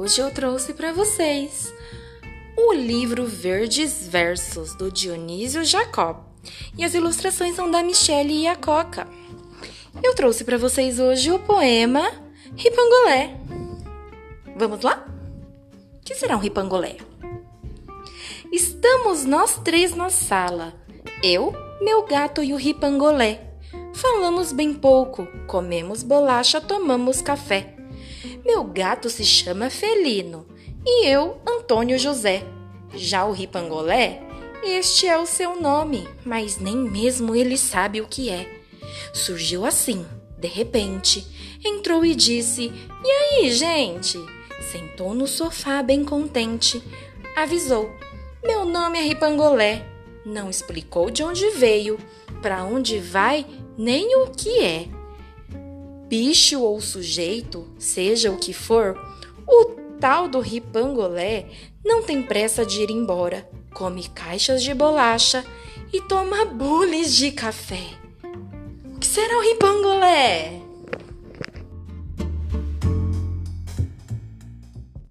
Hoje eu trouxe para vocês o livro Verdes Versos do Dionísio Jacob e as ilustrações são da Michelle Iacoca. Eu trouxe para vocês hoje o poema Ripangolé. Vamos lá? O que será um ripangolé? Estamos nós três na sala, eu, meu gato e o ripangolé. Falamos bem pouco, comemos bolacha, tomamos café. Meu gato se chama Felino e eu, Antônio José. Já o Ripangolé, este é o seu nome, mas nem mesmo ele sabe o que é. Surgiu assim, de repente, entrou e disse: E aí, gente? Sentou no sofá bem contente. Avisou: Meu nome é Ripangolé. Não explicou de onde veio, para onde vai, nem o que é bicho ou sujeito, seja o que for, o tal do ripangolé não tem pressa de ir embora, come caixas de bolacha e toma bules de café. O que será o ripangolé?